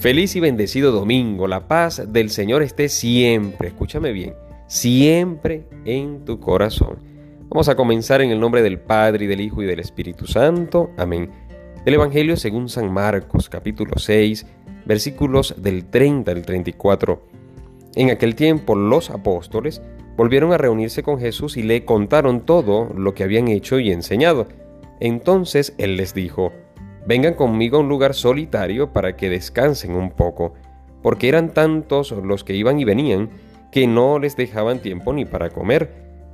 Feliz y bendecido domingo. La paz del Señor esté siempre, escúchame bien, siempre en tu corazón. Vamos a comenzar en el nombre del Padre y del Hijo y del Espíritu Santo. Amén. El Evangelio según San Marcos, capítulo 6, versículos del 30 al 34. En aquel tiempo los apóstoles volvieron a reunirse con Jesús y le contaron todo lo que habían hecho y enseñado. Entonces él les dijo, vengan conmigo a un lugar solitario para que descansen un poco, porque eran tantos los que iban y venían que no les dejaban tiempo ni para comer.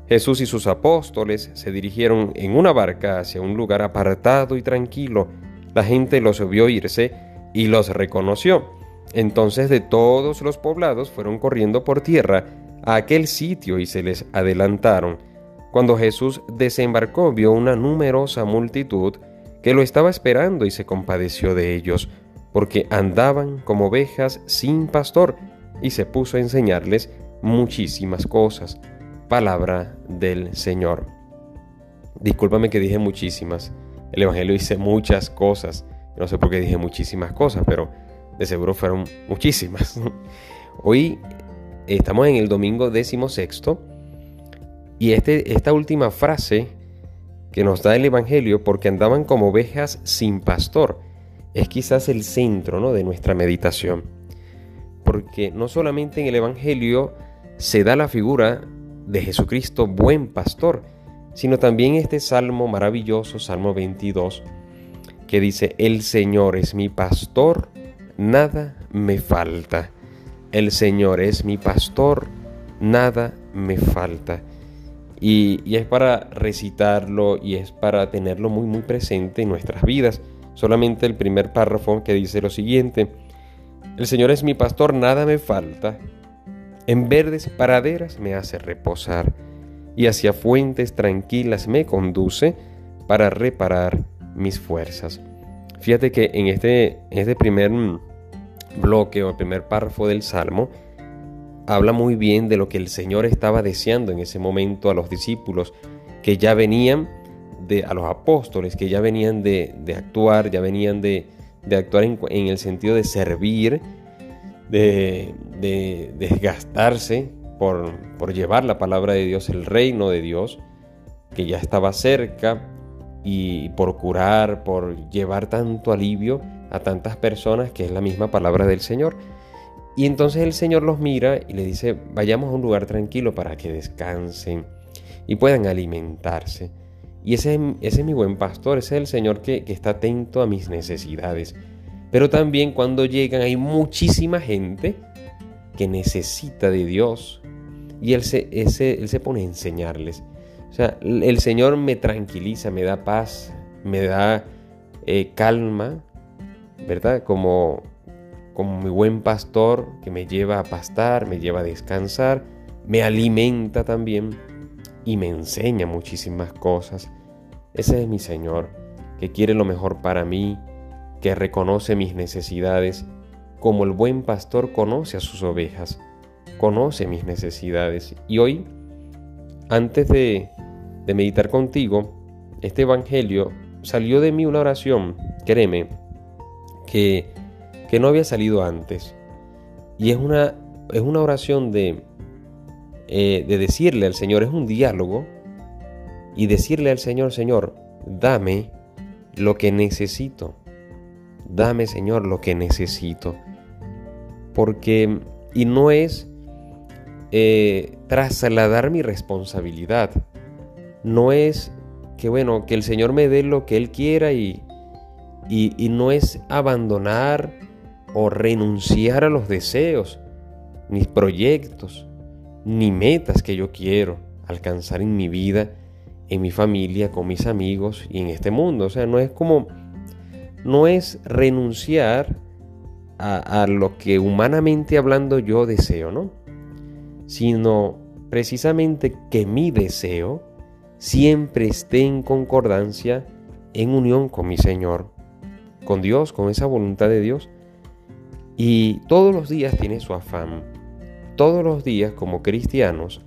Jesús y sus apóstoles se dirigieron en una barca hacia un lugar apartado y tranquilo. La gente los vio irse y los reconoció. Entonces de todos los poblados fueron corriendo por tierra a aquel sitio y se les adelantaron. Cuando Jesús desembarcó vio una numerosa multitud que lo estaba esperando y se compadeció de ellos, porque andaban como ovejas sin pastor, y se puso a enseñarles muchísimas cosas. Palabra del Señor. Discúlpame que dije muchísimas. El Evangelio dice muchas cosas. No sé por qué dije muchísimas cosas, pero de seguro fueron muchísimas. Hoy estamos en el domingo décimo sexto y este, esta última frase que nos da el Evangelio porque andaban como ovejas sin pastor. Es quizás el centro ¿no? de nuestra meditación. Porque no solamente en el Evangelio se da la figura de Jesucristo buen pastor, sino también este salmo maravilloso, Salmo 22, que dice, el Señor es mi pastor, nada me falta. El Señor es mi pastor, nada me falta. Y, es para recitarlo y es para tenerlo muy muy presente en nuestras vidas. Solamente el primer párrafo que dice lo siguiente, el Señor es mi pastor, nada me falta. En verdes praderas me hace reposar y hacia fuentes tranquilas me conduce para reparar mis fuerzas. Fíjate que en este, en este primer bloque o primer párrafo del Salmo, habla muy bien de lo que el Señor estaba deseando en ese momento a los discípulos que ya venían de, a los apóstoles, que ya venían de, actuar, ya venían de, actuar en, el sentido de servir, de, desgastarse por, por llevar la palabra de Dios, el reino de Dios, que ya estaba cerca, y por curar, por llevar tanto alivio a tantas personas, que es la misma palabra del Señor. Y entonces el Señor los mira y le dice, vayamos a un lugar tranquilo para que descansen y puedan alimentarse. Y ese, ese es mi buen pastor, ese es el Señor que, está atento a mis necesidades. Pero también cuando llegan hay muchísima gente que necesita de Dios y Él se, él se pone a enseñarles. O sea, el Señor me tranquiliza, me da paz, me da eh, calma, ¿verdad? Como como mi buen pastor que me lleva a pastar, me lleva a descansar, me alimenta también y me enseña muchísimas cosas. Ese es mi Señor, que quiere lo mejor para mí, que reconoce mis necesidades, como el buen pastor conoce a sus ovejas, conoce mis necesidades. Y hoy, antes de, de meditar contigo, este Evangelio salió de mí una oración, créeme, que que no había salido antes. Y es una, es una oración de, eh, de decirle al Señor, es un diálogo, y decirle al Señor, Señor, dame lo que necesito. Dame, Señor, lo que necesito. Porque, y no es eh, trasladar mi responsabilidad. No es que, bueno, que el Señor me dé lo que Él quiera y, y, y no es abandonar o renunciar a los deseos, ni proyectos, ni metas que yo quiero alcanzar en mi vida, en mi familia, con mis amigos y en este mundo. O sea, no es como, no es renunciar a, a lo que humanamente hablando yo deseo, ¿no? Sino precisamente que mi deseo siempre esté en concordancia, en unión con mi Señor, con Dios, con esa voluntad de Dios. Y todos los días tiene su afán. Todos los días como cristianos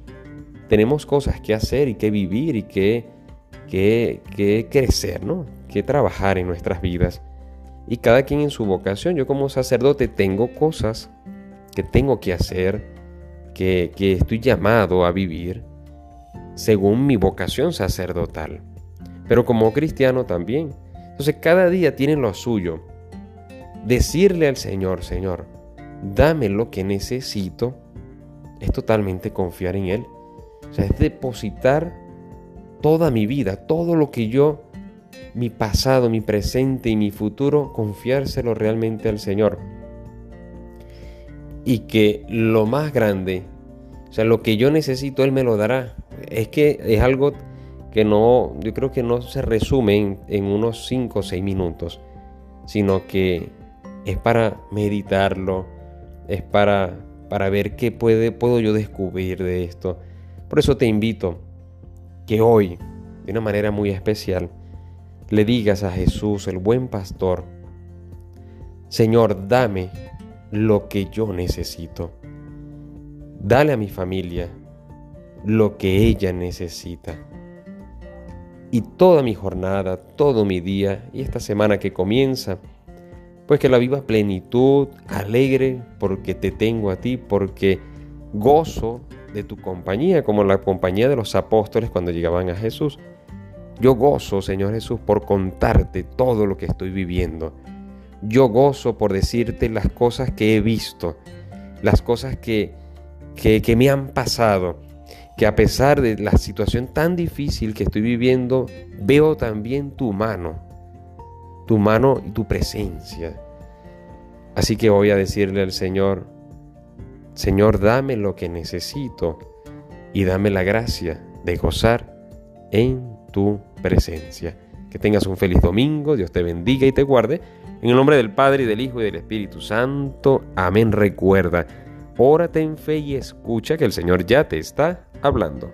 tenemos cosas que hacer y que vivir y que, que, que crecer, ¿no? Que trabajar en nuestras vidas. y cada quien en su vocación. Yo como sacerdote tengo cosas que tengo que hacer, que, que estoy llamado a vivir según mi vocación sacerdotal. Pero como cristiano también. Entonces cada día tiene lo suyo. Decirle al Señor, Señor, dame lo que necesito, es totalmente confiar en Él. O sea, es depositar toda mi vida, todo lo que yo, mi pasado, mi presente y mi futuro, confiárselo realmente al Señor. Y que lo más grande, o sea, lo que yo necesito, Él me lo dará. Es que es algo que no, yo creo que no se resume en, unos 5 o 6 minutos, sino que es para meditarlo, es para, para ver qué puede, puedo yo descubrir de esto. Por eso te invito que hoy, de una manera muy especial, le digas a Jesús, el buen pastor, Señor, dame lo que yo necesito. Dale a mi familia lo que ella necesita. Y toda mi jornada, todo mi día y esta semana que comienza, pues que la viva plenitud, alegre, porque te tengo a ti, porque gozo de tu compañía, como la compañía de los apóstoles cuando llegaban a Jesús. Yo gozo, Señor Jesús, por contarte todo lo que estoy viviendo. Yo gozo por decirte las cosas que he visto, las cosas que, que, que me han pasado, que a pesar de la situación tan difícil que estoy viviendo, veo también tu mano, tu mano y tu presencia. Así que voy a decirle al Señor, Señor, dame lo que necesito y dame la gracia de gozar en tu presencia. Que tengas un feliz domingo, Dios te bendiga y te guarde. En el nombre del Padre, y del Hijo y del Espíritu Santo. Amén. Recuerda, órate en fe y escucha que el Señor ya te está hablando.